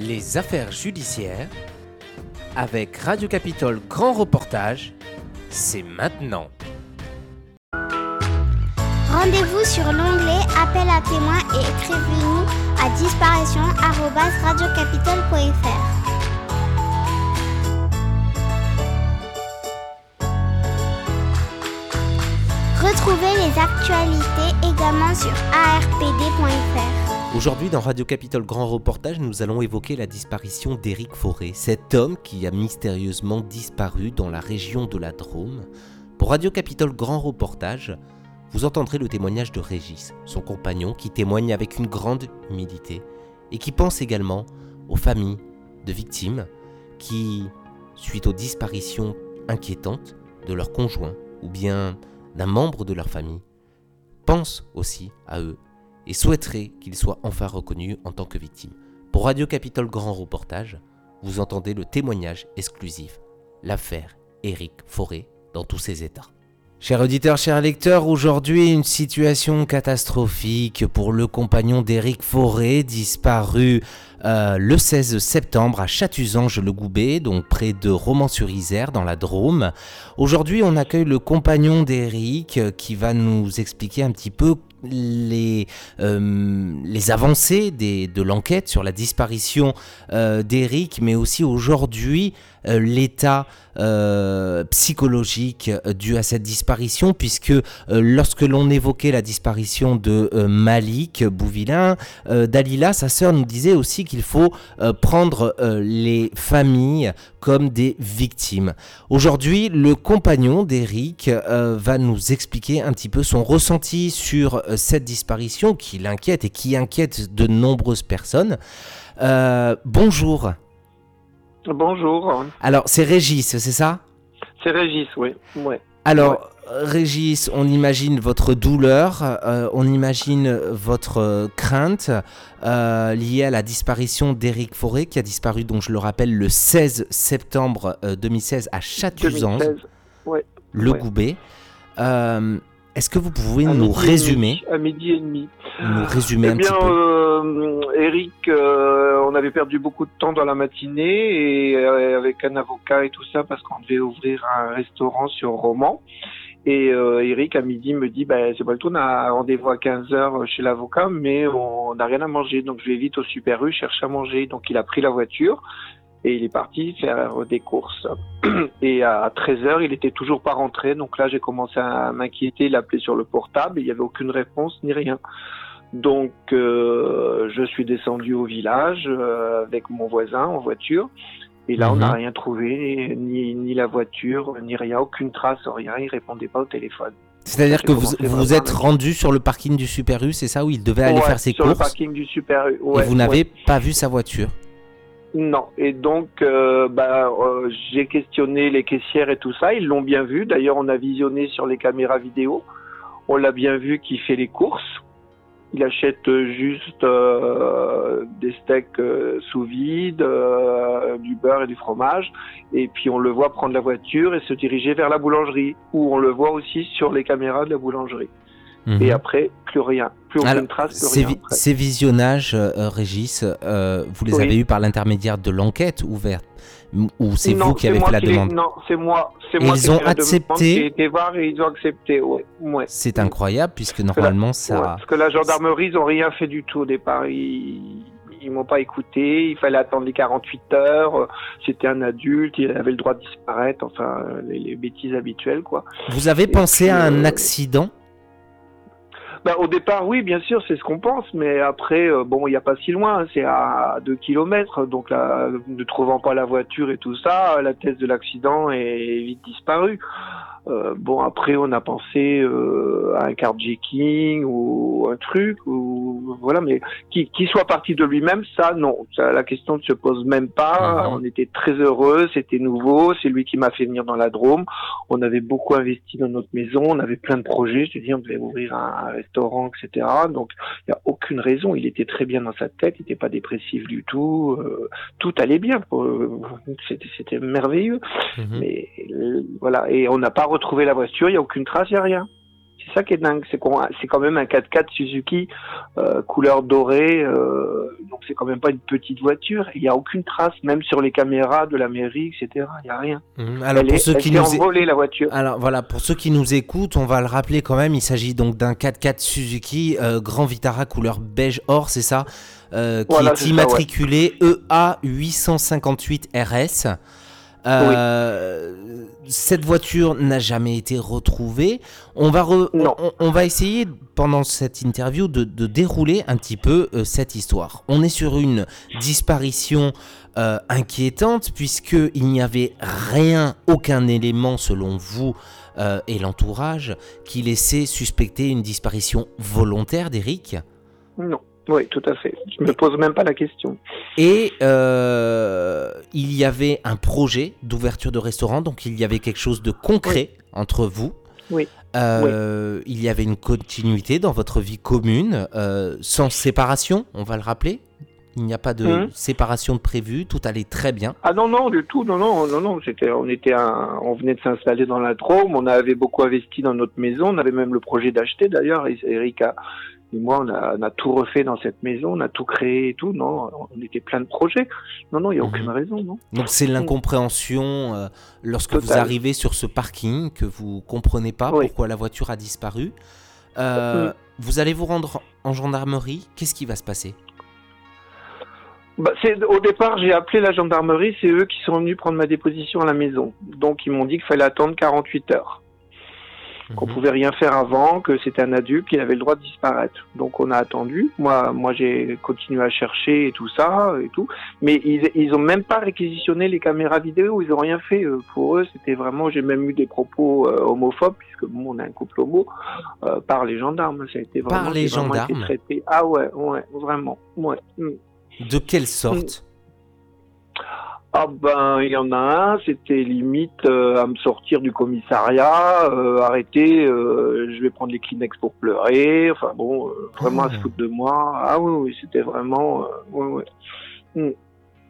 Les affaires judiciaires avec Radio Capitole Grand Reportage, c'est maintenant. Rendez-vous sur l'onglet Appel à témoins et écrivez-nous à disparition@radiocapitole.fr. Retrouvez les actualités également sur arpd.fr. Aujourd'hui, dans Radio Capitole Grand Reportage, nous allons évoquer la disparition d'Éric Forêt, cet homme qui a mystérieusement disparu dans la région de la Drôme. Pour Radio Capitole Grand Reportage, vous entendrez le témoignage de Régis, son compagnon, qui témoigne avec une grande humilité et qui pense également aux familles de victimes qui, suite aux disparitions inquiétantes de leurs conjoints ou bien d'un membre de leur famille, pensent aussi à eux et souhaiteraient qu'ils soient enfin reconnus en tant que victimes. Pour Radio Capitole Grand Reportage, vous entendez le témoignage exclusif, l'affaire Éric Forêt dans tous ses états. Chers auditeurs, chers lecteurs, aujourd'hui une situation catastrophique pour le compagnon d'Éric Forêt, disparu euh, le 16 septembre à Chatuzange-le-Goubet, donc près de Romans-sur-Isère, dans la Drôme. Aujourd'hui, on accueille le compagnon d'Éric euh, qui va nous expliquer un petit peu les, euh, les avancées des, de l'enquête sur la disparition euh, d'Eric, mais aussi aujourd'hui l'état euh, psychologique euh, dû à cette disparition, puisque euh, lorsque l'on évoquait la disparition de euh, Malik Bouvillain, euh, Dalila, sa sœur, nous disait aussi qu'il faut euh, prendre euh, les familles comme des victimes. Aujourd'hui, le compagnon d'Eric euh, va nous expliquer un petit peu son ressenti sur euh, cette disparition qui l'inquiète et qui inquiète de nombreuses personnes. Euh, bonjour. Bonjour, Alors, c'est Régis, c'est ça? C'est Régis, oui. Ouais. Alors, Régis, on imagine votre douleur, euh, on imagine votre euh, crainte euh, liée à la disparition d'Éric Forêt, qui a disparu, donc je le rappelle, le 16 septembre euh, 2016 à Chatuzange, 2016. Ouais. le. Goubet. Euh, Est-ce que vous pouvez À nous résumer, À midi et demi. nous résumer Eh un bien, petit peu euh, Eric, euh, on avait perdu beaucoup de temps dans la matinée et euh, avec un avocat et tout ça parce qu'on devait ouvrir un restaurant sur Romans. Et euh, Eric, à midi, me dit, bah, c'est pas le tout, on a rendez-vous à 15h chez l'avocat, mais on n'a rien à manger. Donc, je vais vite au Super U chercher à manger. Donc, il a pris la voiture et il est parti faire des courses. Et à 13h, il était toujours pas rentré. Donc là, j'ai commencé à m'inquiéter, l'appeler sur le portable. Il n'y avait aucune réponse ni rien. Donc, euh, je suis descendu au village euh, avec mon voisin en voiture. Et là, on n'a Mhm. rien trouvé, ni, ni la voiture, ni rien, aucune trace, rien. Il répondait pas au téléphone. C'est-à-dire que vous vous êtes rendu sur le parking du Super U, c'est ça, où il devait aller faire ses sur le courses, parking du Super U. et vous n'avez ouais. pas vu sa voiture Non. Et donc, euh, bah, euh, j'ai questionné les caissières et tout ça. Ils l'ont bien vu. D'ailleurs, on a visionné sur les caméras vidéo. On l'a bien vu qu'il fait les courses. Il achète juste euh, des steaks sous vide, du beurre et du fromage. Et puis, on le voit prendre la voiture et se diriger vers la boulangerie, où on le voit aussi sur les caméras de la boulangerie. Mhm. Et après, plus rien. Plus aucune trace, plus ces, rien. après. ces visionnages, euh, Régis, euh, vous les Oui. avez eus par l'intermédiaire de l'enquête ouverte Ou c'est vous qui avez fait la qui demande Non, c'est moi. C'est Et moi ils ont accepté J'ai été voir et ils ont accepté. Ouais. ouais. C'est incroyable puisque normalement Ouais, ça... parce que la gendarmerie, ils ont rien fait du tout au départ. Ils, ils m'ont pas écouté. Il fallait attendre les 48 heures. C'était un adulte. Il avait le droit de disparaître. Enfin, les, les bêtises habituelles, quoi. Vous avez Et pensé puis, à un euh, accident Bah, au départ, oui, bien sûr, c'est ce qu'on pense, mais après, euh, bon, il n'y a pas si loin, c'est à 2 kilomètres, donc là, ne trouvant pas la voiture et tout ça, la thèse de l'accident est vite disparue. Euh, bon, après, on a pensé euh, à un carjacking ou un truc, ou voilà, mais qui, qui soit parti de lui-même, ça, non, ça, la question ne se pose même pas. Mhm. On était très heureux, c'était nouveau, c'est lui qui m'a fait venir dans la Drôme. On avait beaucoup investi dans notre maison, on avait plein de projets. Je te dis, on devait ouvrir un, un restaurant, etc. Donc, il n'y a aucune raison. Il était très bien dans sa tête, il n'était pas dépressif du tout. euh, tout allait bien. C'était, merveilleux. Mhm. Mais voilà, et on n'a pas retrouvé la voiture. Il n'y a aucune trace, il n'y a rien. c'est ça qui est dingue, c'est quand même un 4x4 Suzuki euh, couleur dorée, euh, donc c'est quand même pas une petite voiture. Il n'y a aucune trace, même sur les caméras de la mairie, etc. Il n'y a rien. Mmh, Alors elle pour est, ceux elle qui s'est nous é- envolée la voiture. Alors voilà, pour ceux qui nous écoutent, on va le rappeler quand même, il s'agit donc d'un 4x4 Suzuki euh, Grand Vitara couleur beige or, c'est ça Euh, Qui Voilà, est ça, immatriculé EA 858 RS. Euh, Cette voiture n'a jamais été retrouvée. On va, re- on, on va essayer pendant cette interview de, de dérouler un petit peu euh, cette histoire. On est sur une disparition euh, inquiétante puisqu'il n'y avait rien, aucun élément selon vous euh, et l'entourage qui laissait suspecter une disparition volontaire d'Eric. Non. Oui, tout à fait. Je me pose même pas la question. Et euh, il y avait un projet d'ouverture de restaurant, donc il y avait quelque chose de concret entre vous. Oui. Euh, Il y avait une continuité dans votre vie commune, euh, sans séparation, on va le rappeler. Il n'y a pas de Mhm. séparation de prévue, tout allait très bien. Ah non non du tout non non non non c'était on était un, on venait de s'installer dans la Drôme on avait beaucoup investi dans notre maison on avait même le projet d'acheter d'ailleurs Eric a- et moi on a, on a tout refait dans cette maison on a tout créé et tout non on était plein de projets non non il y a Mhm. aucune raison non Donc c'est l'incompréhension euh, lorsque vous arrivez sur ce parking que vous comprenez pas Oui. pourquoi la voiture a disparu. Euh. Vous allez vous rendre en gendarmerie. Qu'est-ce qui va se passer? Bah, au départ j'ai appelé la gendarmerie c'est eux qui sont venus prendre ma déposition à la maison donc ils m'ont dit qu'il fallait attendre 48 heures qu'on Mhm. pouvait rien faire avant, que c'était un adulte, qu'il avait le droit de disparaître. Donc on a attendu. Moi, moi j'ai continué à chercher et tout ça et tout, mais ils, ils ont même pas réquisitionné les caméras vidéo. Ils ont rien fait. Euh, Pour eux, c'était vraiment. J'ai même eu des propos euh, homophobes puisque bon, on a un couple homo euh, par les gendarmes. Ça a été vraiment. Par les vraiment gendarmes traité. Ah ouais, ouais, vraiment, ouais. Mm. De quelle sorte? Ah ben, il y en a un, c'était limite euh, à me sortir du commissariat, euh, arrêter, euh, je vais prendre les Kleenex pour pleurer, enfin bon, vraiment à se Ah. foutre de moi. Ah oui, oui, c'était vraiment... ouais, ouais.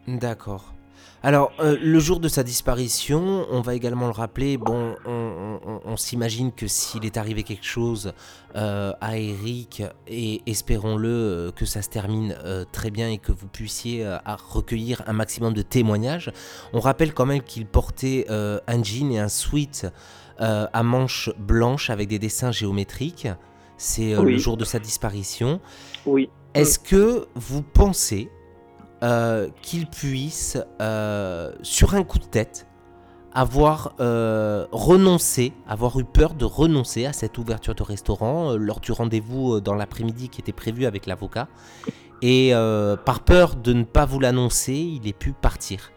D'accord. Alors, euh, le jour de sa disparition, on va également le rappeler, bon, on, on- on s'imagine que s'il est arrivé quelque chose euh, à Eric, et espérons-le euh, que ça se termine très bien et que vous puissiez à recueillir un maximum de témoignages, on rappelle quand même qu'il portait un jean et un sweat à manches blanches avec des dessins géométriques. C'est le jour de sa disparition. Oui. Est-ce que vous pensez qu'il puisse, euh, sur un coup de tête, avoir euh, renoncé, avoir eu peur de renoncer à cette ouverture de restaurant euh, lors du rendez-vous euh, dans l'après-midi qui était prévu avec l'avocat et euh, par peur de ne pas vous l'annoncer, il ait pu partir.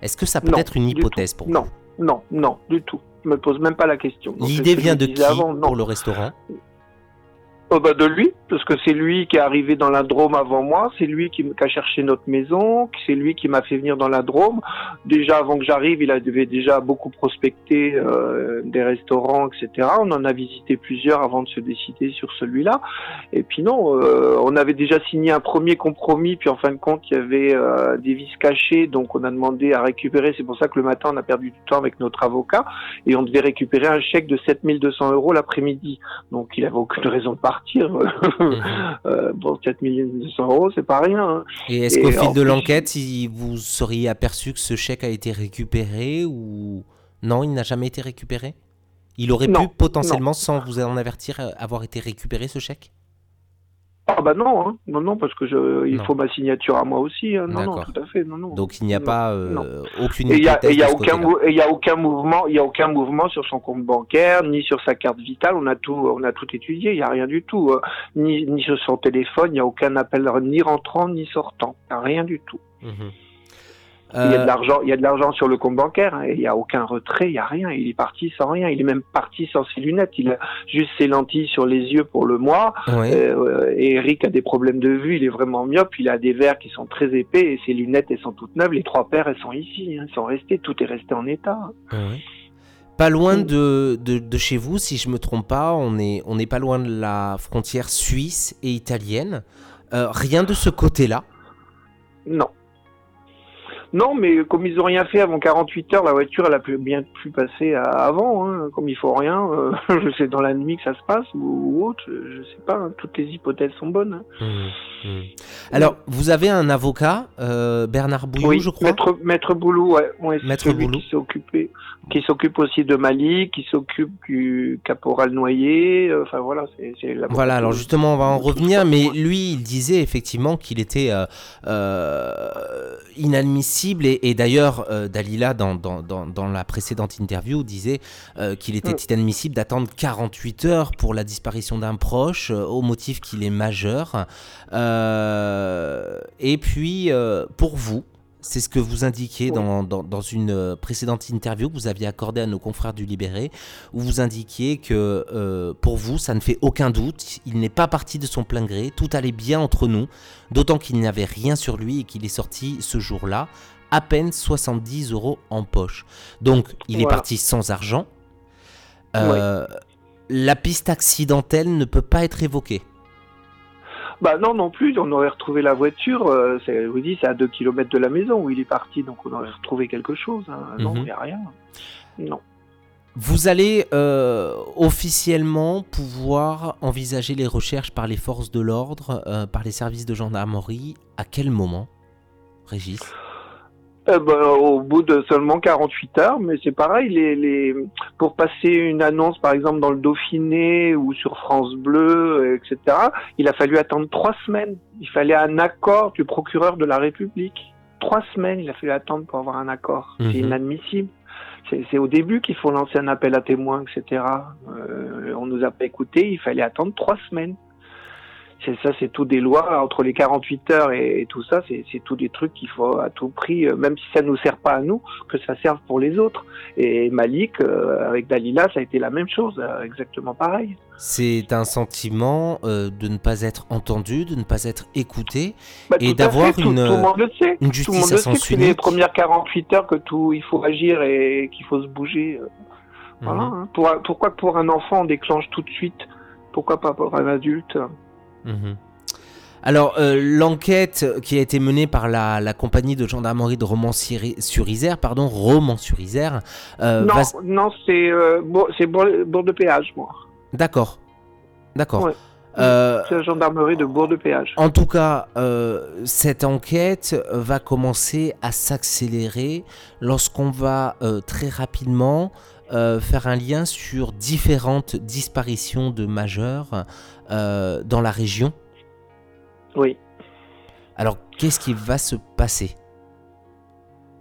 Est-ce que ça peut Non, être une hypothèse pour Non, non, non, du tout. Je me pose même pas la question. vous L'idée vient de qui avant, non. pour le restaurant? Oh, bah, de lui, parce que c'est lui qui est arrivé dans la Drôme avant moi, c'est lui qui, a cherché notre maison, c'est lui qui m'a fait venir dans la Drôme. Déjà avant que j'arrive, il avait déjà beaucoup prospecté euh, des restaurants, etc. On en a visité plusieurs avant de se décider sur celui-là. Et puis non, euh, on avait déjà signé un premier compromis, puis en fin de compte, il y avait des vis cachés, donc on a demandé à récupérer. C'est pour ça que le matin, on a perdu du temps avec notre avocat, et on devait récupérer un chèque de 7200 euros l'après-midi. Donc il avait aucune raison de partir. Euh, bon, 4200 euros, c'est pas rien. hein. Et est-ce qu'au fil de l'enquête, si vous seriez aperçu que ce chèque a été récupéré ou non, il n'a jamais été récupéré? Il aurait Non, pu potentiellement, sans vous en avertir, euh, avoir été récupéré ce chèque? Ah bah non, hein. non, non, parce que je, il Non. faut ma signature à moi aussi. hein. Non, non, tout à fait, non, non. Donc il n'y a pas euh, aucune Et il y a, y a aucun, y a mouvement, il y a aucun mouvement sur son compte bancaire, ni sur sa carte vitale. On a tout, on a tout étudié. Il y a rien du tout, euh, ni, ni sur son téléphone. Il y a aucun appel ni rentrant ni sortant. Rien du tout. Mhm. Il y a Euh, de l'argent, il y a de l'argent sur le compte bancaire. hein, et il y a aucun retrait, il y a rien. Il est parti sans rien. Il est même parti sans ses lunettes. Il a juste ses lentilles sur les yeux pour le mois. ouais. Euh, et Eric a des problèmes de vue, il est vraiment myope, il a des verres qui sont très épais et ses lunettes elles sont toutes neuves, les trois paires elles sont ici, hein, elles sont restées, tout est resté en état. Pas loin de, de, de chez vous, si je me trompe pas, on est, on est pas loin de la frontière suisse et italienne. Euh, rien de ce côté-là? Non. Non, mais comme ils ont rien fait avant 48 heures, la voiture, elle a bien pu passer à- avant. Hein. Comme il faut rien, euh, je sais dans la nuit que ça se passe ou, ou autre, je sais pas. hein. Toutes les hypothèses sont bonnes. hein. Mhm, mhm. Alors, vous avez un avocat, euh, Bernard Bouillou, oui, je crois? Maître, Maître Boulou, ouais, ouais, c'est celui Boulou. qui s'est occupé, qui s'occupe aussi de Mali, qui s'occupe du caporal noyé. euh, Enfin voilà, c'est l'avocat Voilà, alors justement, on va en revenir, mais lui, il disait effectivement qu'il était euh, euh, inadmissible, et, et d'ailleurs, euh, Dalila, dans, dans, dans, dans la précédente interview, disait qu'il était Mm. inadmissible d'attendre 48 heures pour la disparition d'un proche, au motif qu'il est majeur. Et puis, pour vous, c'est ce que vous indiquiez dans, dans, dans une euh, précédente interview que vous aviez accordée à nos confrères du Libéré, où vous indiquiez que euh, pour vous, ça ne fait aucun doute, il n'est pas parti de son plein gré, tout allait bien entre nous, d'autant qu'il n'avait rien sur lui et qu'il est sorti ce jour-là, à peine 70 euros en poche. Donc, il est parti sans argent. Euh, La piste accidentelle ne peut pas être évoquée. Bah non, non plus, on aurait retrouvé la voiture, euh, c'est- vous à 2 km de la maison où il est parti, donc on aurait retrouvé quelque chose. hein. Non, il Mhm. n'y a rien. Non. Vous allez euh, officiellement pouvoir envisager les recherches par les forces de l'ordre, euh, par les services de gendarmerie. À quel moment, Régis? Eh ben, au bout de seulement 48 heures, mais c'est pareil, les, les, pour passer une annonce, par exemple, dans le Dauphiné ou sur France Bleu, euh, etc., il a fallu attendre trois semaines. Il fallait un accord du procureur de la République. Trois semaines, il a fallu attendre pour avoir un accord. Mhm. C'est inadmissible. C'est au début qu'il faut lancer un appel à témoins, etc. Euh, on nous a pas écouté, il fallait attendre trois semaines. C'est ça, c'est tout des lois entre les 48 heures et, et tout ça. C'est c'est tout des trucs qu'il faut à tout prix, euh, même si ça nous sert pas à nous, que ça serve pour les autres. Et Malik, euh, avec Dalila, ça a été la même chose, euh, exactement pareil. C'est un sentiment euh, de ne pas être entendu, de ne pas être écouté. Bah, Et tout d'avoir fait, tout, une- tout le monde le sait. une tout le justice monde à le sait que c'est les unique. premières 48 heures que tout, il faut agir et qu'il faut se bouger. Voilà. Mhm, hein. Pour, pourquoi pour un enfant on déclenche tout de suite? Pourquoi pas pour un adulte? Mhm. Alors, euh, l'enquête qui a été menée par la, la compagnie de gendarmerie de Romans-sur-Isère, pardon, Romans-sur-Isère, euh, Non, va- non, c'est euh, Bourg- de péage, moi. D'accord. D'accord. Ouais. Euh, C'est la gendarmerie de Bourg de péage. En tout cas, euh, cette enquête va commencer à s'accélérer lorsqu'on va euh, très rapidement euh, faire un lien sur différentes disparitions de majeurs euh, dans la région? Oui. Alors, qu'est-ce qui va se passer?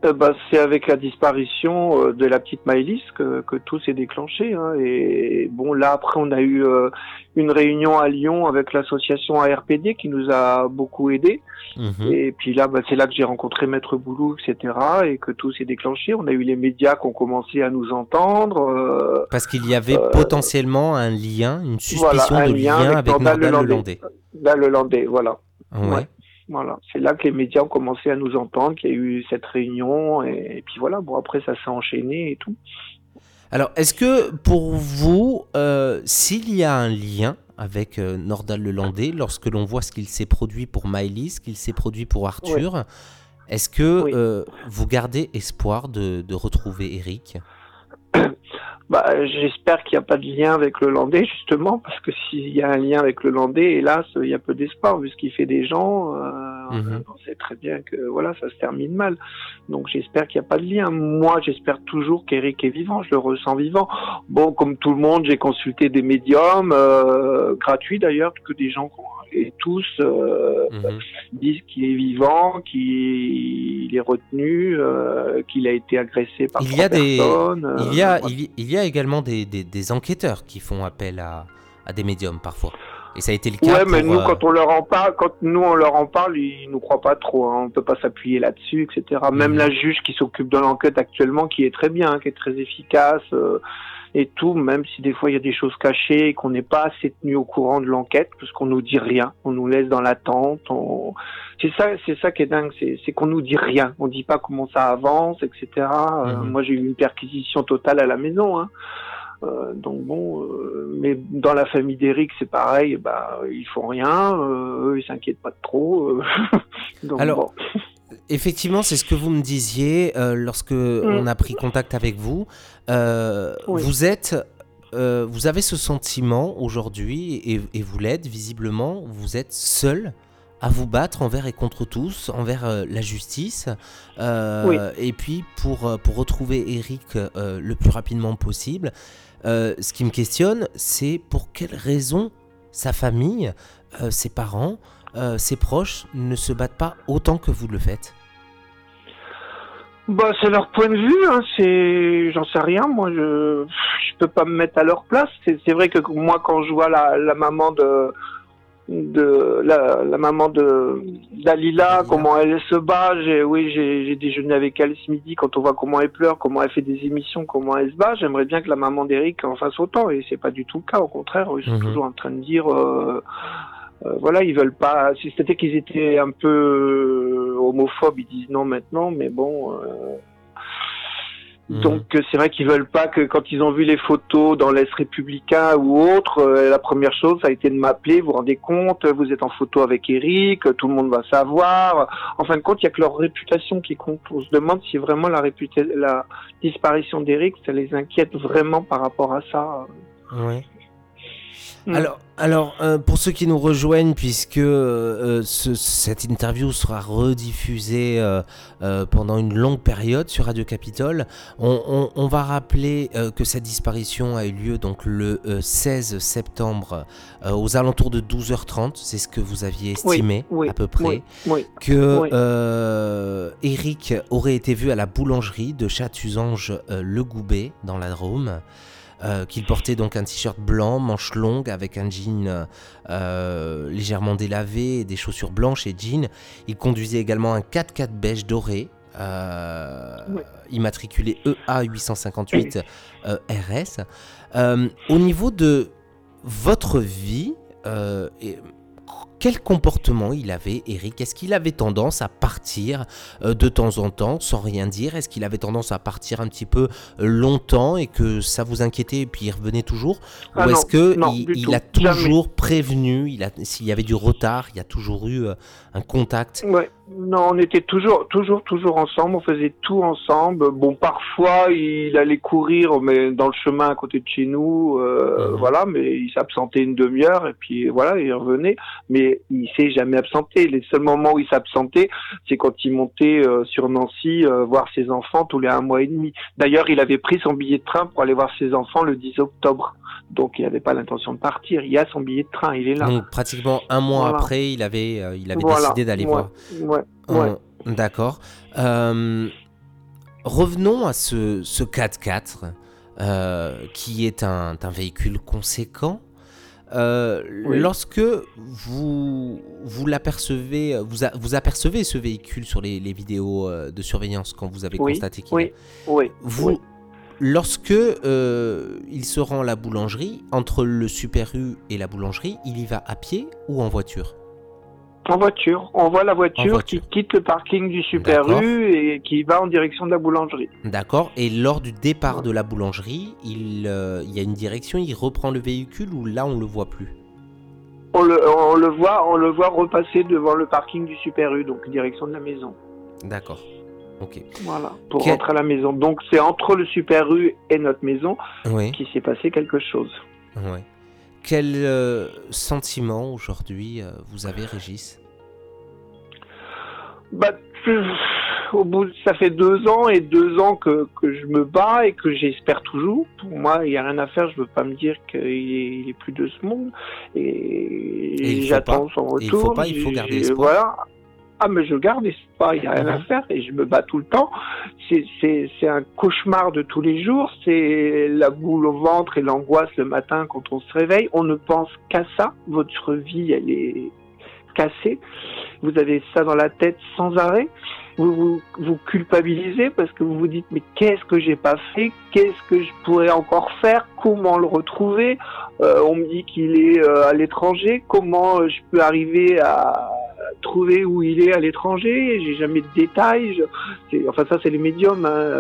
Euh, bah, c'est avec la disparition euh, de la petite Maëlys que, que tout s'est déclenché. hein. Et bon, là, après, on a eu euh, une réunion à Lyon avec l'association ARPD qui nous a beaucoup aidés. Mhm. Et puis là, bah, c'est là que j'ai rencontré Maître Boulou, etc. Et que tout s'est déclenché. On a eu les médias qui ont commencé à nous entendre. euh, Parce qu'il y avait potentiellement un lien, une suspicion voilà, un de lien avec avec Nordal Lelandais. Lelandais. là, le Landais, voilà. Ouais. Ouais. Voilà, c'est là que les médias ont commencé à nous entendre, qu'il y a eu cette réunion, et, et puis voilà, bon après ça s'est enchaîné et tout. Alors, est-ce que pour vous, euh, s'il y a un lien avec euh, Nordal Lelandais, lorsque l'on voit ce qu'il s'est produit pour Maëlys, ce qu'il s'est produit pour Arthur, est-ce que Oui. euh, vous gardez espoir de, de retrouver Eric Bah, j'espère qu'il n'y a pas de lien avec le Landais, justement, parce que s'il y a un lien avec le Landais, hélas, il y a peu d'espoir, vu ce qu'il fait des gens, euh, Mhm. on sait très bien que voilà, ça se termine mal. Donc j'espère qu'il n'y a pas de lien. Moi, j'espère toujours qu'Eric est vivant, je le ressens vivant. Bon, comme tout le monde, j'ai consulté des médiums, euh, gratuits d'ailleurs, que des gens, et tous euh, Mhm. disent qu'il est vivant, qu'il est retenu, euh, qu'il a été agressé par Il y a des- personnes. euh, il, y a, il, y- il y a également des, des- des enquêteurs qui font appel à, à des médiums parfois. Et ça a été le cas Ouais, mais pour, nous, euh, quand on leur en parle, quand nous on leur en parle, ils nous croient pas trop. Hein. On peut pas s'appuyer là-dessus, etc. Même Mhm. la juge qui s'occupe de l'enquête actuellement, qui est très bien, hein, qui est très efficace euh, et tout, même si des fois il y a des choses cachées et qu'on n'est pas assez tenu au courant de l'enquête, parce qu'on nous dit rien, on nous laisse dans l'attente. On... C'est ça, c'est ça qui est dingue, c'est, qu'on nous dit rien. On dit pas comment ça avance, etc. Euh, Mhm. moi, j'ai eu une perquisition totale à la maison. Hein. Euh, donc bon, euh, mais dans la famille d'Eric, c'est pareil. Bah, ils font rien. Euh, eux, ils s'inquiètent pas de trop. euh. donc Alors, bon. Effectivement, c'est ce que vous me disiez lorsque Mm. on a pris contact avec vous. Euh, Oui. Vous êtes, euh, vous avez ce sentiment aujourd'hui et, et vous l'êtes visiblement. Vous êtes seul à vous battre envers et contre tous, envers euh, la justice. Euh, Oui. Et puis pour euh, pour retrouver Eric euh, le plus rapidement possible. Euh, ce qui me questionne, c'est pour quelles raisons sa famille, euh, ses parents, euh, ses proches ne se battent pas autant que vous le faites. Bah, c'est leur point de vue, hein, c'est, j'en sais rien, moi, je, je peux pas me mettre à leur place. C'est, vrai que moi, quand je vois la, la maman de, de, la, la maman de, d'Alila, comment elle se bat, j'ai, oui, j'ai, j'ai déjeuné avec elle ce midi, quand on voit comment elle pleure, comment elle fait des émissions, comment elle se bat, j'aimerais bien que la maman d'Eric en fasse autant, et c'est pas du tout le cas, au contraire, ils sont Mhm. toujours en train de dire, euh, euh, voilà, ils veulent pas. Si c'était qu'ils étaient un peu euh, homophobes, ils disent non maintenant, mais bon. euh, Mhm. Donc c'est vrai qu'ils veulent pas que quand ils ont vu les photos dans l'Est républicain ou autre, euh, la première chose ça a été de m'appeler. Vous vous rendez compte Vous êtes en photo avec Eric, tout le monde va savoir. En fin de compte, il y a que leur réputation qui compte. On se demande si vraiment la, réputa- la disparition d'Eric, ça les inquiète vraiment par rapport à ça. Ouais. Mm. Alors, alors euh, pour ceux qui nous rejoignent, puisque euh, ce- cette interview sera rediffusée euh, euh, pendant une longue période sur Radio Capitole, on, on- on va rappeler euh, que cette disparition a eu lieu donc le euh, 16 septembre euh, aux alentours de 12h30. C'est ce que vous aviez estimé oui, à peu près. Oui, que euh, Eric aurait été vu à la boulangerie de Chatusange euh, Le Goubet dans la Drôme. Euh, qu'il portait donc un t-shirt blanc, manche longue, avec un jean euh, légèrement délavé, des chaussures blanches et jeans. Il conduisait également un 4x4 beige doré, euh, Ouais. immatriculé EA 858 euh, RS. Au niveau de votre vie, et- quel comportement il avait, Eric? Est-ce qu'il avait tendance à partir euh, de temps en temps sans rien dire? Est-ce qu'il avait tendance à partir un petit peu euh, longtemps et que ça vous inquiétait et puis il revenait toujours? Ah Ou est-ce non, il, a jamais. toujours prévenu S'il y avait du retard, il y a toujours eu euh, un contact Ouais. Non, on était toujours, toujours, toujours ensemble. On faisait tout ensemble. Bon, parfois, il allait courir, mais dans le chemin à côté de chez nous, euh, Mhm. voilà. Mais il s'absentait une demi-heure et puis voilà, il revenait. Mais il s'est jamais absenté. Les seuls moments où il s'absentait, c'est quand il montait euh, sur Nancy euh, voir ses enfants tous les un mois et demi. D'ailleurs, il avait pris son billet de train pour aller voir ses enfants le 10 octobre. Donc, il n'avait pas l'intention de partir. Il y a son billet de train. Il est là. Donc pratiquement un mois Voilà. après, il avait, il avait Voilà. décidé d'aller voir. Ouais. D'accord. Euh, revenons à ce, ce 4x4 euh, qui est un, un véhicule conséquent. Euh, Oui. Lorsque vous, vous l'apercevez, vous, a- vous apercevez ce véhicule sur les, les vidéos de surveillance quand vous avez Oui, constaté qu'il Oui. Oui. vous, Oui. lorsque euh, il se rend à la boulangerie, entre le Super U et la boulangerie, il y va à pied ou en voiture? En voiture. On voit la voiture, voiture. qui quitte le parking du Super. U et qui va en direction de la boulangerie. D'accord. Et lors du départ de la boulangerie, il, euh, il y a une direction, il reprend le véhicule ou là on le voit plus? On le, on le voit, on le voit repasser devant le parking du Super U, donc direction de la maison. D'accord. Ok. Voilà, pour Quel- rentrer à la maison. Donc c'est entre le Super U et notre maison Oui. qu'il s'est passé quelque chose. Ouais. Quel euh, sentiment aujourd'hui euh, vous avez, Régis? Bah, au bout, ça fait deux ans et deux ans que, que je me bats et que j'espère toujours. Pour moi, il n'y a rien à faire. Je veux pas me dire qu'il est, il est plus de ce monde. Et, Et j'attends son retour. Et il faut pas, il faut garder espoir. Voilà. Ah, mais je garde espoir. Il n'y a rien à Mhm. faire et je me bats tout le temps. C'est, un cauchemar de tous les jours. C'est la boule au ventre et l'angoisse le matin quand on se réveille. On ne pense qu'à ça. Votre vie, elle est cassée. Vous avez ça dans la tête sans arrêt. Vous vous, vous culpabilisez parce que vous vous dites mais qu'est-ce que j'ai pas fait? Qu'est-ce que je pourrais encore faire? Comment le retrouver? Euh, On me dit qu'il est euh, à l'étranger. Comment euh, je peux arriver à trouver où il est à l'étranger J'ai jamais de détails. Je- Enfin ça c'est les médiums, hein,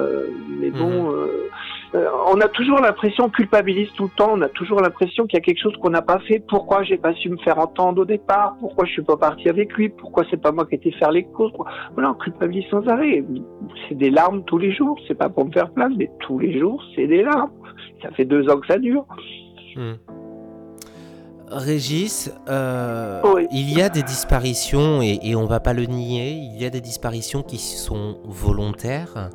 mais bon. euh, euh, on a toujours l'impression, on culpabilise tout le temps, on a toujours l'impression qu'il y a quelque chose qu'on n'a pas fait. Pourquoi j'ai pas su me faire entendre au départ Pourquoi je suis pas parti avec lui Pourquoi c'est pas moi qui ai été faire les courses Voilà, on culpabilise sans arrêt. C'est des larmes tous les jours. C'est pas pour me faire plaindre, mais tous les jours, c'est des larmes. Ça fait deux ans que ça dure. Hmm. Régis, euh, il y a des disparitions, et, et on va pas le nier, il y a des disparitions qui sont volontaires.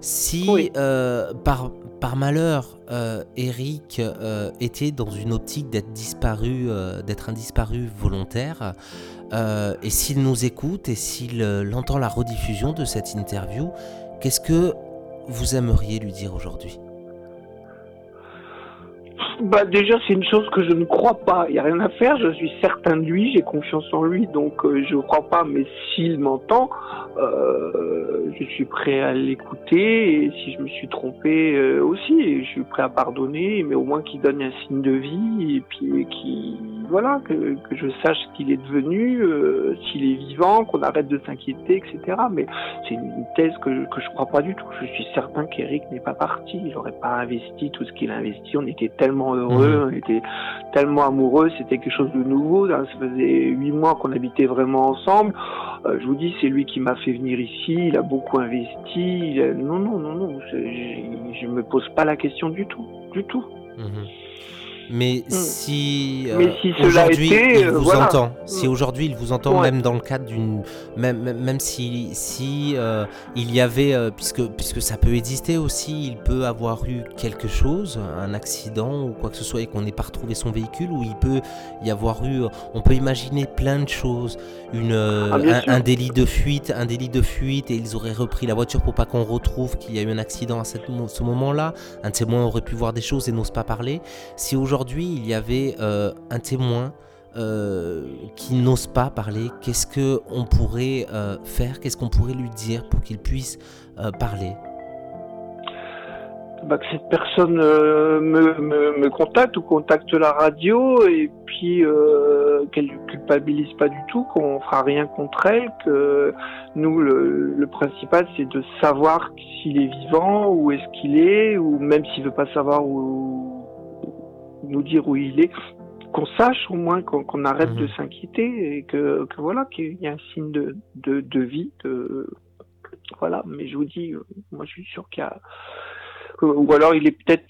Si euh, par, par malheur, euh, Eric était dans une optique d'être disparu, d'être un disparu volontaire, et s'il nous écoute et s'il entend la rediffusion de cette interview, qu'est-ce que vous aimeriez lui dire aujourd'hui? Bah déjà c'est une chose que je ne crois pas. Il n'y a rien à faire. Je suis certain de lui. J'ai confiance en lui. Donc je ne crois pas. Mais s'il m'entend, euh, je suis prêt à l'écouter et si je me suis trompé euh, aussi, je suis prêt à pardonner, mais au moins qu'il donne un signe de vie et puis qui voilà que, que, je sache ce qu'il est devenu, euh, s'il est vivant, qu'on arrête de s'inquiéter, etc. Mais c'est une thèse que, que je crois pas du tout. Je suis certain qu'Eric n'est pas parti, il n'aurait pas investi tout ce qu'il a investi. On était tellement heureux, mmh. on était tellement amoureux, c'était quelque chose de nouveau. Ça faisait huit mois qu'on habitait vraiment ensemble. Euh, je vous dis, c'est lui qui m'a fait venir ici, il a beaucoup investi. Non, non, non, non, je ne me pose pas la question du tout, du tout. Mhm. Mais mm. si, euh, aujourd'hui il euh, vous entend, si mm. aujourd'hui il vous entend même dans le cadre d'une, même, même si, si euh, il y avait, puisque, puisque ça peut exister aussi, il peut avoir eu quelque chose, un accident ou quoi que ce soit et qu'on n'ait pas retrouvé son véhicule, ou il peut y avoir eu, on peut imaginer plein de choses, une, ah, un, délit de fuite, un délit de fuite et ils auraient repris la voiture pour pas qu'on retrouve qu'il y a eu un accident à ce moment-là, un témoin aurait pu voir des choses et n'ose pas parler. Si aujourd'hui aujourd'hui il y avait euh, un témoin euh, qui n'ose pas parler, qu'est-ce que on pourrait euh, faire? Qu'est-ce qu'on pourrait lui dire pour qu'il puisse parler? Bah, que cette personne me, contacte ou contacte la radio et puis qu'elle ne culpabilise pas du tout, qu'on fera rien contre elle, que nous le, principal c'est de savoir s'il est vivant, où est-ce qu'il est, ou même s'il veut pas savoir où, nous dire où il est, qu'on sache au moins qu'on arrête de mhm. s'inquiéter et que, que voilà qu'il y a un signe de, de, de vie. De, voilà, mais je vous dis, euh, moi je suis sûr qu'il y a ou alors il est peut-être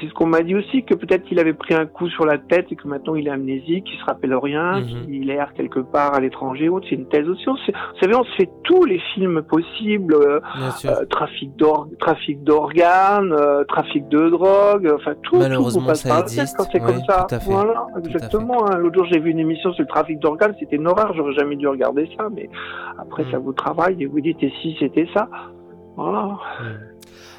c'est ce qu'on m'a dit aussi, que peut-être qu'il avait pris un coup sur la tête et que maintenant il est amnésique, qu'il se rappelle rien, mhm. qu'il erre quelque part à l'étranger ou C'est une thèse aussi. vous savez, on se fait tous les films possibles, euh, euh, trafic d'organes, euh, trafic de drogue, enfin tout. Malheureusement, ça existe. quand c'est comme ça. Voilà, exactement. Hein. L'autre jour, j'ai vu une émission sur le trafic d'organes, c'était une horreur, j'aurais jamais dû regarder ça, mais après, ça mm. vous travaille et vous dites, et si c'était ça? Voilà. Mm.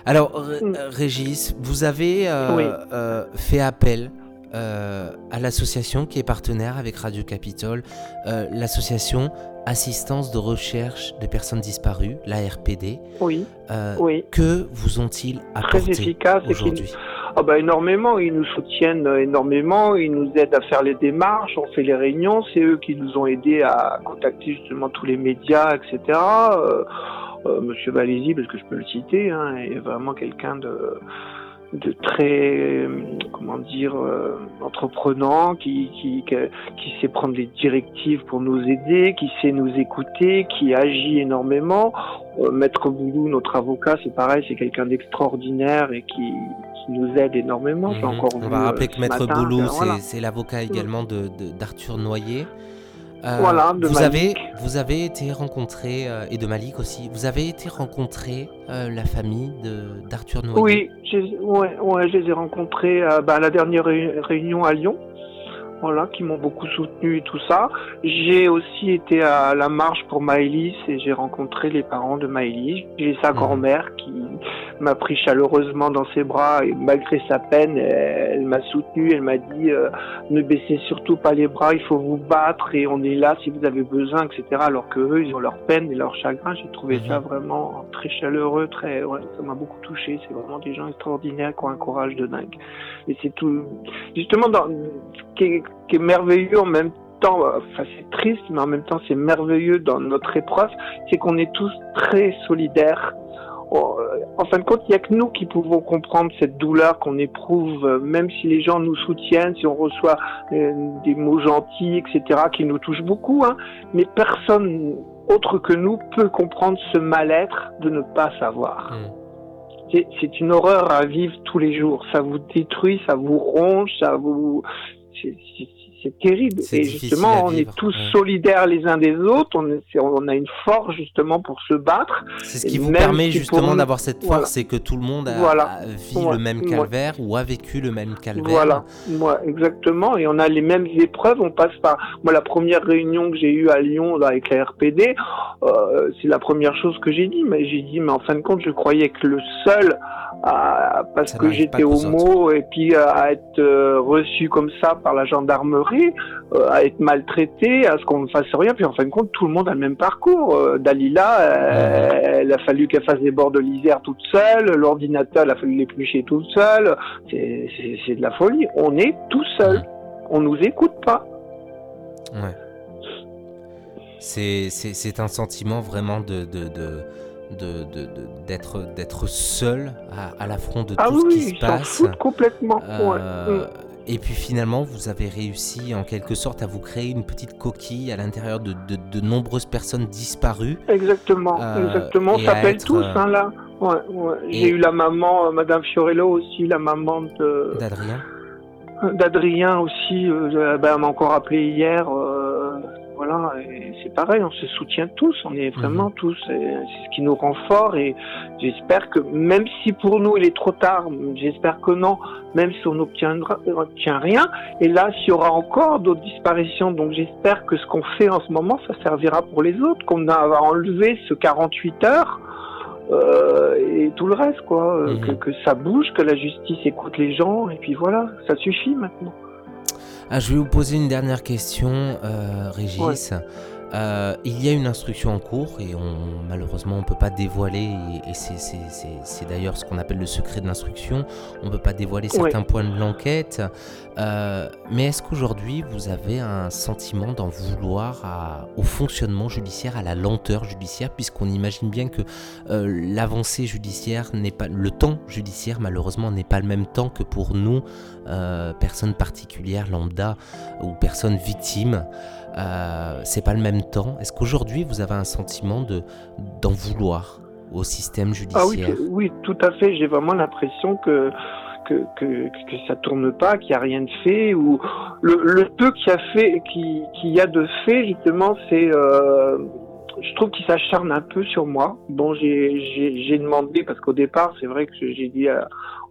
Alors, mm. Régis, vous avez euh, euh, fait appel euh, à l'association qui est partenaire avec Radio Capitole, l'association Assistance de recherche des personnes disparues, l'ARPD. Oui. oui. Que vous ont-ils apporté aujourd'hui? Ah bah énormément, ils nous soutiennent énormément, ils nous aident à faire les démarches, on fait les réunions, c'est eux qui nous ont aidés à contacter justement tous les médias, etc. Euh, Monsieur Valézy, parce que je peux le citer, hein, est vraiment quelqu'un de, de très comment dire euh, entreprenant qui, qui, qui sait prendre des directives pour nous aider qui sait nous écouter qui agit énormément. Euh, maître Boulou notre avocat c'est pareil c'est quelqu'un d'extraordinaire et qui, qui, nous aide énormément. Mhm. encore on va rappeler que maître Boulou c'est l'avocat également de d'Arthur Noyer euh, voilà, vous avez vous avez été rencontré euh, et de Malik aussi. Vous avez été rencontré euh, la famille de d'Arthur Noyer. Oui, ouais, ouais, je les ai rencontrés bah, à la dernière réunion à Lyon voilà, qui m'ont beaucoup soutenu et tout ça. J'ai aussi été à la marche pour Maëlys et j'ai rencontré les parents de Maëlys. J'ai sa mhm. grand-mère qui m'a pris chaleureusement dans ses bras et malgré sa peine, elle, m'a soutenu, elle m'a dit euh, ne baissez surtout pas les bras, il faut vous battre et on est là si vous avez besoin, etc. Alors que eux, ils ont leur peine et leur chagrin. J'ai trouvé ça mhm. vraiment très chaleureux, très, ouais, ça m'a beaucoup touché. C'est vraiment des gens extraordinaires qui ont un courage de dingue. Et c'est tout, justement dans, qui est merveilleux en même temps, enfin c'est triste, mais en même temps c'est merveilleux dans notre épreuve, c'est qu'on est tous très solidaires. Oh, en fin de compte, il n'y a que nous qui pouvons comprendre cette douleur qu'on éprouve, euh, même si les gens nous soutiennent, si on reçoit euh, des mots gentils, etc., qui nous touchent beaucoup. Hein, mais personne autre que nous peut comprendre ce mal-être de ne pas savoir. Mm. C'est une horreur à vivre tous les jours. Ça vous détruit, ça vous ronge, ça vous She's just c'est terrible. Et justement, on est tous solidaires les uns des autres. On, on, a une force justement pour se battre. C'est ce qui vous permet justement d'avoir cette force, c'est que tout le monde a, voilà. vit le même calvaire ou a vécu le même calvaire. Voilà, moi exactement. Et on a les mêmes épreuves. On passe par. Moi, la première réunion que j'ai eue à Lyon là, avec la RPD, euh, c'est la première chose que j'ai dit. Mais j'ai dit, mais en fin de compte, je croyais que le seul parce que j'étais homo et puis à être euh, reçu comme ça par la gendarmerie, euh, à être maltraité, à ce qu'on ne fasse rien. Puis en fin de compte, tout le monde a le même parcours. Euh, Dalila, elle a fallu qu'elle fasse des bords de l'Isère toute seule. L'ordinateur, il a fallu l'éplucher toute seule. C'est de la folie. On est tout seul. On nous écoute pas. Ouais. C'est un sentiment vraiment de, de, de d'être de, d'être seul à, à l'affront de ah tout ce qui se passe. complètement. Euh, et puis finalement, vous avez réussi en quelque sorte à vous créer une petite coquille à l'intérieur de, de, nombreuses personnes disparues. Exactement, euh, exactement. On s'appelle tous euh, hein, là. Ouais, J'ai eu la maman, Madame Fiorello aussi, la maman de d'Adrien. D'Adrien aussi. Ben, elle m'a encore appelé hier c'est pareil, on se soutient tous, on est vraiment mhm. tous, c'est ce qui nous rend forts et j'espère que même si pour nous il est trop tard, j'espère que non, même si on n'obtient rien, et là s'il y aura encore d'autres disparitions, donc j'espère que ce qu'on fait en ce moment, ça servira pour les autres, qu'on a enlevé ce 48 heures, euh, et tout le reste, quoi, euh, mhm. que ça bouge, que la justice écoute les gens, et puis voilà, ça suffit maintenant. Ah, je vais vous poser une dernière question, euh, Régis. Euh, il y a une instruction en cours et on, malheureusement on ne peut pas dévoiler, et, c'est d'ailleurs ce qu'on appelle le secret de l'instruction, on ne peut pas dévoiler certains points de l'enquête. Euh, mais est-ce qu'aujourd'hui vous avez un sentiment d'en vouloir au fonctionnement judiciaire, à la lenteur judiciaire, puisqu'on imagine bien que euh, l'avancée judiciaire n'est pas, le temps judiciaire malheureusement n'est pas le même temps que pour nous, personnes particulières, lambda ou personnes victimes. Euh, c'est pas le même temps. Est-ce qu'aujourd'hui vous avez un sentiment de d'en vouloir au système judiciaire ah oui, oui, tout à fait. J'ai vraiment l'impression que que, que, que, ça tourne pas, qu'il n'y a rien de fait, ou le, le peu qu'il y a fait, qu'il y a de fait justement, c'est euh, je trouve qu'il s'acharne un peu sur moi. Bon, j'ai demandé, parce qu'au départ, c'est vrai que j'ai dit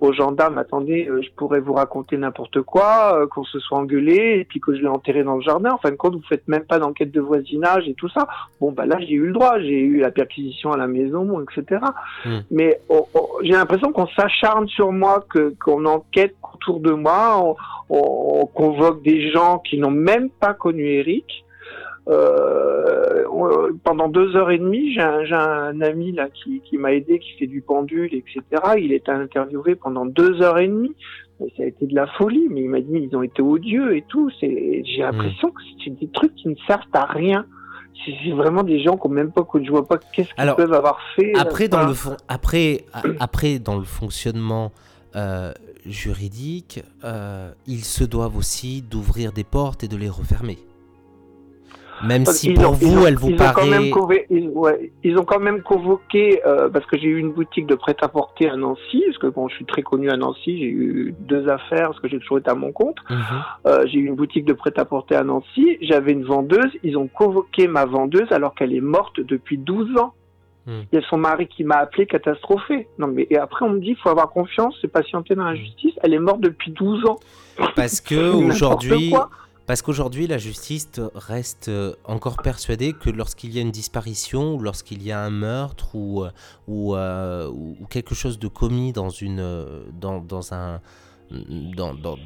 aux gendarmes, attendez, euh, je pourrais vous raconter n'importe quoi, euh, qu'on se soit engueulé, et puis que je l'ai enterré dans le jardin. En fin de compte, vous faites même pas d'enquête de voisinage et tout ça. Bon, bah là, j'ai eu le droit, j'ai eu la perquisition à la maison, etc. Hmm. Mais oh, oh, j'ai l'impression qu'on s'acharne sur moi, que qu'on enquête autour de moi, on, on convoque des gens qui n'ont même pas connu Eric euh, pendant deux heures et demie, j'ai un, un, ami là qui, qui m'a aidé, qui fait du pendule, etc. Il était interviewé pendant deux heures et demie. Ça a été de la folie, mais il m'a dit ils ont été odieux et tout. J'ai mmh. l'impression que c'est des trucs qui ne servent à rien. C'est vraiment des gens qu'on même pas que je vois pas qu'est-ce qu'ils peuvent avoir fait. Après dans le fond, après après dans le fonctionnement euh, juridique, euh, ils se doivent aussi d'ouvrir des portes et de les refermer. Même si pour vous, elle vous ils paraît... Ont quand même ils, ouais, ils, ont quand même convoqué, euh, parce que j'ai eu une boutique de prêt-à-porter à Nancy, parce que bon, je suis très connu à Nancy, j'ai eu deux affaires, parce que j'ai toujours été à mon compte. Mhm. euh, j'ai eu une boutique de prêt-à-porter à Nancy, j'avais une vendeuse, ils ont convoqué ma vendeuse alors qu'elle est morte depuis 12 ans. Mhm. Il y a son mari qui m'a appelé catastrophé. Non, mais et après, on me dit, il faut avoir confiance, c'est patienter dans la mhm. justice. Elle est morte depuis 12 ans. Parce que aujourd'hui, parce qu'aujourd'hui, la justice reste euh, encore persuadée que lorsqu'il y a une disparition, ou lorsqu'il y a un meurtre, ou, euh, euh, ou, quelque chose de commis dans, une, dans, dans un, dans, dans,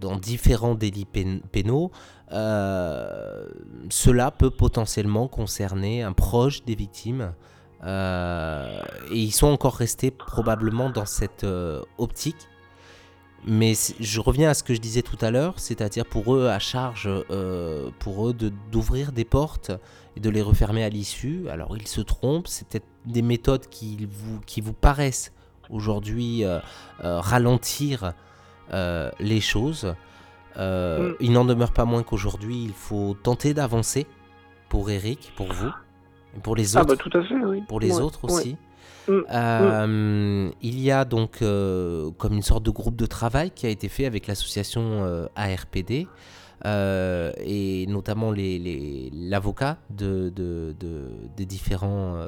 dans, différents délits pénaux, cela peut potentiellement concerner un proche des victimes. et ils sont encore restés probablement dans cette optique Mais je reviens à ce que je disais tout à l'heure, c'est-à-dire pour eux à charge, euh, pour eux d'ouvrir des portes et de les refermer à l'issue. Alors ils se trompent, c'est peut-être des méthodes qui vous, qui vous paraissent aujourd'hui euh, euh, ralentir les choses. Mm. Il n'en demeure pas moins qu'aujourd'hui il faut tenter d'avancer pour Eric, pour vous, et pour les autres. Ah bah tout à fait, oui. Pour les autres aussi. Mm. Euh, il y a donc euh, comme une sorte de groupe de travail qui a été fait avec l'association euh, ARPD et notamment l'avocat les, de, des, différents,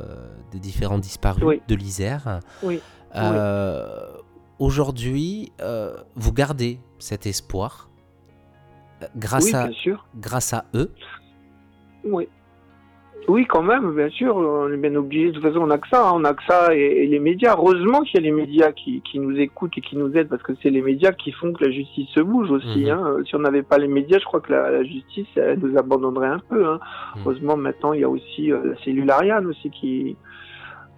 des différents disparus de l'Isère. Aujourd'hui, vous gardez cet espoir grâce, à, grâce à eux? Oui. Oui, quand même, bien sûr, on est bien obligé. De toute façon, on a que ça, hein. on a que ça et, les médias. Heureusement qu'il y a les médias qui, qui, nous écoutent et qui nous aident parce que c'est les médias qui font que la justice se bouge aussi. Mhm. Hein. Si on n'avait pas les médias, je crois que la, justice elle nous abandonnerait un peu. Hein. Mhm. Heureusement, maintenant, il y a aussi euh, la cellule Ariane aussi qui,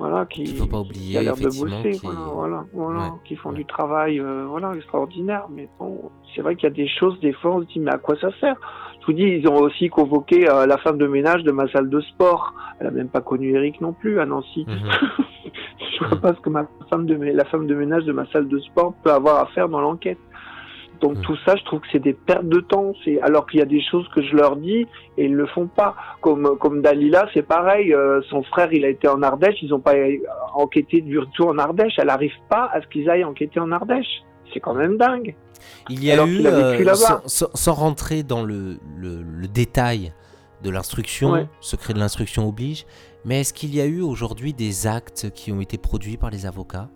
voilà, qui, faut pas oublier, a l'air de bosser, qui... voilà, voilà, qui font du travail, euh, voilà, extraordinaire. Mais bon, c'est vrai qu'il y a des choses, des fois, on se dit, mais à quoi ça sert? Je vous dis, ils ont aussi convoqué euh, la femme de ménage de ma salle de sport. Elle a même pas connu Eric non plus à Nancy. Mhm. je vois pas ce que ma femme de, la femme de ménage de ma salle de sport peut avoir à faire dans l'enquête. Donc mhm. tout ça, je trouve que c'est des pertes de temps. C'est alors qu'il y a des choses que je leur dis et ils le font pas. Comme comme Dalila, c'est pareil. Euh, son frère, il a été en Ardèche. Ils ont pas enquêté du retour en Ardèche. Elle arrive pas à ce qu'ils aillent enquêter en Ardèche. C'est quand même dingue. Il y a eu, euh, sans, rentrer dans le, détail de l'instruction, secret de l'instruction oblige, mais est-ce qu'il y a eu aujourd'hui des actes qui ont été produits par les avocats?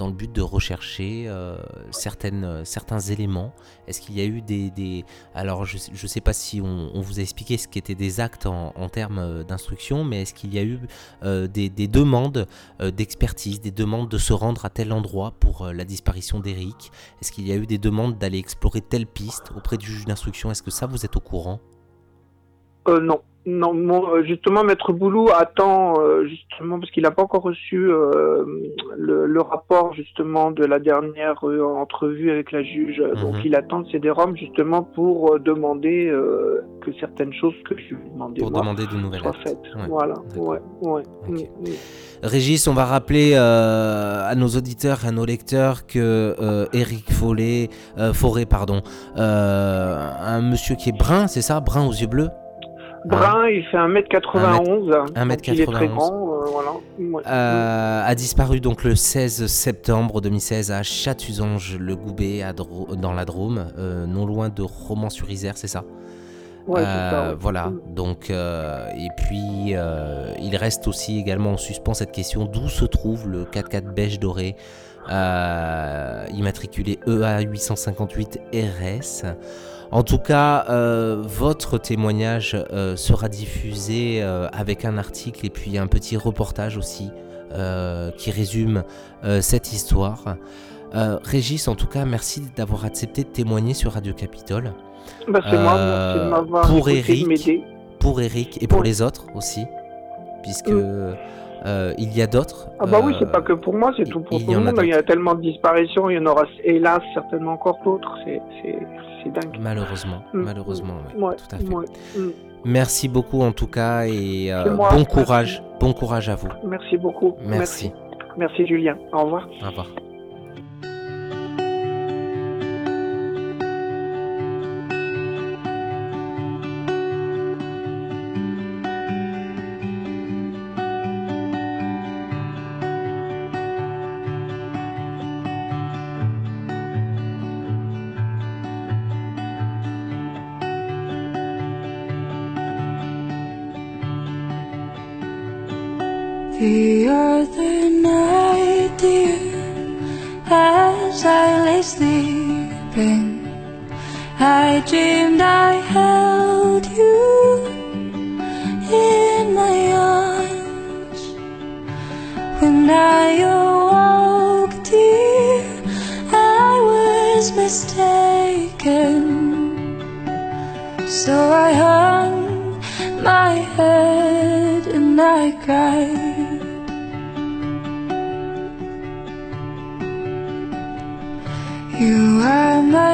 Dans le but de rechercher euh, certaines, euh, certains éléments. Est-ce qu'il y a eu des... Alors je ne sais pas si on, vous a expliqué ce qu'étaient des actes en, termes euh, d'instruction, mais est-ce qu'il y a eu des, demandes d'expertise, des demandes de se rendre à tel endroit pour la disparition d'Eric Est-ce qu'il y a eu des demandes d'aller explorer telle piste auprès du juge d'instruction? Est-ce que ça, vous êtes au courant? Non. Non, euh, justement, Maître Boulou attend, euh, justement, parce qu'il n'a pas encore reçu euh, le, rapport, justement, de la dernière entrevue avec la juge. Donc, mhm. il attend de CD-ROM, justement, pour demander que certaines choses que je lui ai demandé, pour demander de nouvelles soient faites. Voilà, ouais, ouais. Mm, mm. Régis, on va rappeler à nos auditeurs, à nos lecteurs que Eric Follet, Forêt, pardon, un monsieur qui est brun, c'est ça, brun aux yeux bleus? Brun, il fait 1m91. 1m91. Il est très grand, euh, voilà. Euh, a disparu donc le 16 septembre 2016 à Chatuzange-le-Goubet, dans la Drôme, euh, non loin de Romans-sur-Isère, c'est ça? Ouais, ça, Voilà, donc, et puis il reste aussi également en suspens cette question. D'où se trouve le 4x4 beige doré? Immatriculé EA 858 RS. En tout cas, euh, votre témoignage euh, sera diffusé euh, avec un article et puis un petit reportage aussi qui résume cette histoire. Régis, en tout cas, merci d'avoir accepté de témoigner sur Radio Capitole. Bah, c'est moi, merci de m'avoir pour Eric, pour Eric et pour les autres aussi, puisque mm. Il y a d'autres. Ah bah oui, c'est pas que pour moi, c'est tout pour tout le monde. Il y a tellement de disparitions, il y en aura hélas certainement encore d'autres. C'est dingue. Malheureusement, mm. malheureusement, tout à fait. Mm. Merci beaucoup en tout cas et euh, bon courage, bon courage à vous. Merci beaucoup. Merci. Merci Julien. Au revoir. Au revoir. The other night, dear, as I lay sleeping, I dreamed I held you in my arms. When I awoke, dear, I was mistaken. So I hung my head and I cried.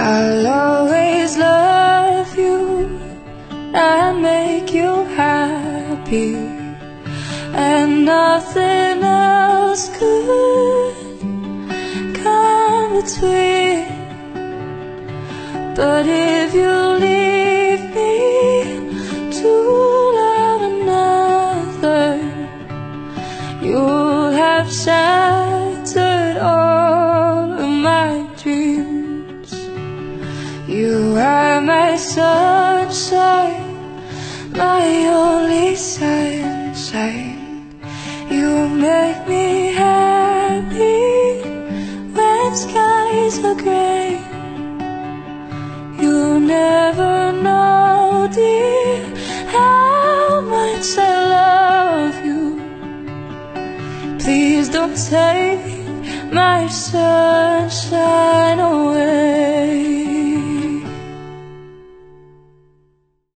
I'll always love you and make you happy, and nothing else could come between. But if you leave